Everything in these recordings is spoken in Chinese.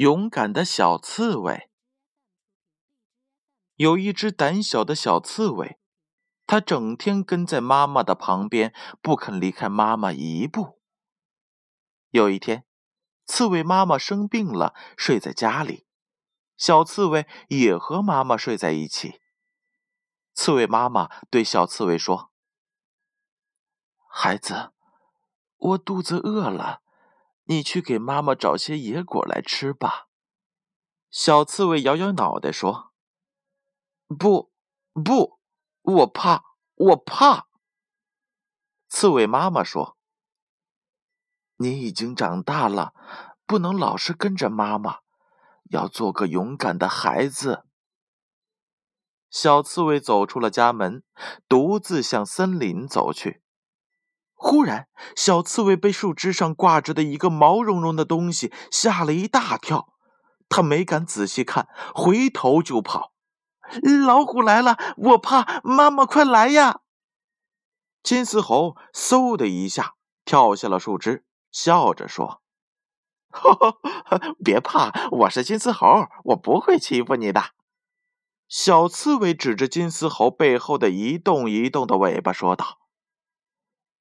勇敢的小刺猬。有一只胆小的小刺猬，它整天跟在妈妈的旁边，不肯离开妈妈一步。有一天，刺猬妈妈生病了，睡在家里，小刺猬也和妈妈睡在一起。刺猬妈妈对小刺猬说：“孩子，我肚子饿了。”你去给妈妈找些野果来吃吧。小刺猬摇摇脑袋说：“不，不，我怕，我怕。”刺猬妈妈说：“你已经长大了，不能老是跟着妈妈，要做个勇敢的孩子。”小刺猬走出了家门，独自向森林走去。忽然，小刺猬被树枝上挂着的一个毛茸茸的东西吓了一大跳，他没敢仔细看，回头就跑。老虎来了，我怕！妈妈，快来呀！金丝猴嗖的一下跳下了树枝，笑着说：“别怕，我是金丝猴，我不会欺负你的。”小刺猬指着金丝猴背后的一动一动的尾巴说道。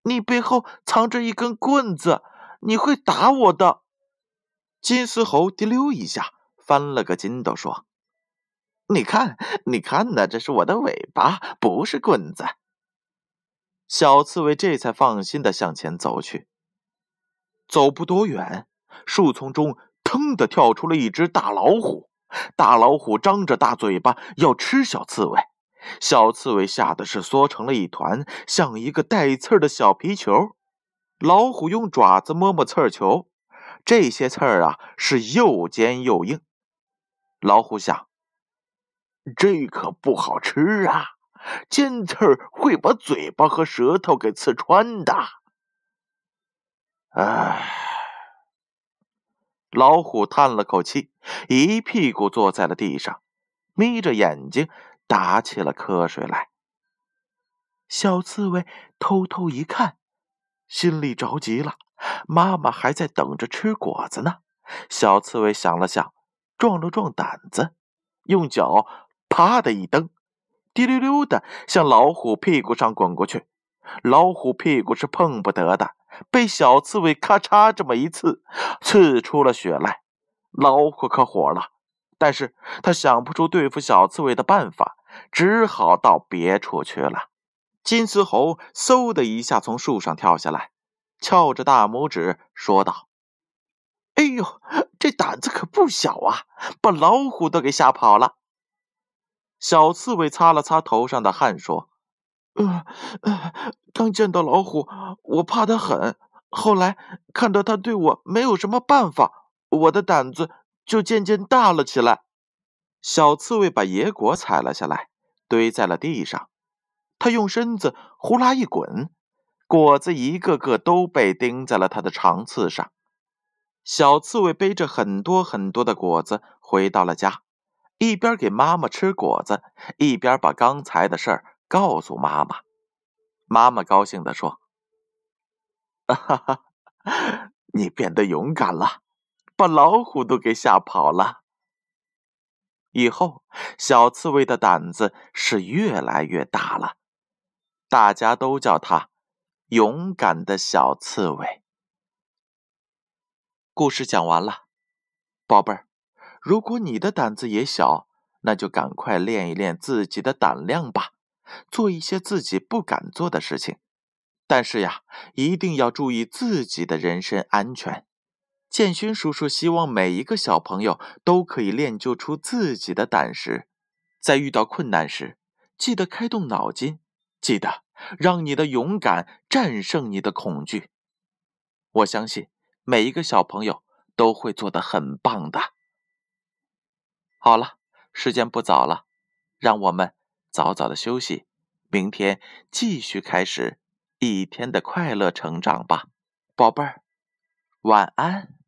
你背后藏着一根棍子，你会打我的。金丝猴滴溜一下翻了个筋斗，说：“你看，你看呢，这是我的尾巴，不是棍子。”小刺猬这才放心的向前走去。走不多远，树丛中腾的跳出了一只大老虎，大老虎张着大嘴巴要吃小刺猬。小刺猬吓得是缩成了一团，像一个带刺的小皮球。老虎用爪子摸摸刺球，这些刺儿啊是又尖又硬。老虎想：这可不好吃啊，尖刺儿会把嘴巴和舌头给刺穿的。唉，老虎叹了口气，一屁股坐在了地上，眯着眼睛。打起了瞌睡来。小刺猬偷偷一看，心里着急了。妈妈还在等着吃果子呢。小刺猬想了想，壮了壮胆子，用脚啪的一蹬，滴溜溜的向老虎屁股上滚过去。老虎屁股是碰不得的，被小刺猬咔嚓这么一刺，刺出了血来。老虎可火了，但是他想不出对付小刺猬的办法。只好到别处去了。金丝猴嗖的一下从树上跳下来，翘着大拇指说道：“哎呦，这胆子可不小啊，把老虎都给吓跑了。”小刺猬擦了擦头上的汗，说：“呃，刚见到老虎，我怕得很。后来看到他对我没有什么办法，我的胆子就渐渐大了起来。”小刺猬把野果采了下来，堆在了地上。它用身子呼啦一滚，果子一个个都被钉在了它的长刺上。小刺猬背着很多很多的果子回到了家，一边给妈妈吃果子，一边把刚才的事儿告诉妈妈。妈妈高兴地说：“哈哈，你变得勇敢了，把老虎都给吓跑了。”以后，小刺猬的胆子是越来越大了，大家都叫它“勇敢的小刺猬”。故事讲完了，宝贝儿，如果你的胆子也小，那就赶快练一练自己的胆量吧，做一些自己不敢做的事情。但是呀，一定要注意自己的人身安全。建勋叔叔希望每一个小朋友都可以练就出自己的胆识，在遇到困难时，记得开动脑筋，记得让你的勇敢战胜你的恐惧。我相信每一个小朋友都会做得很棒的。好了，时间不早了，让我们早早的休息，明天继续开始一天的快乐成长吧，宝贝儿，晚安。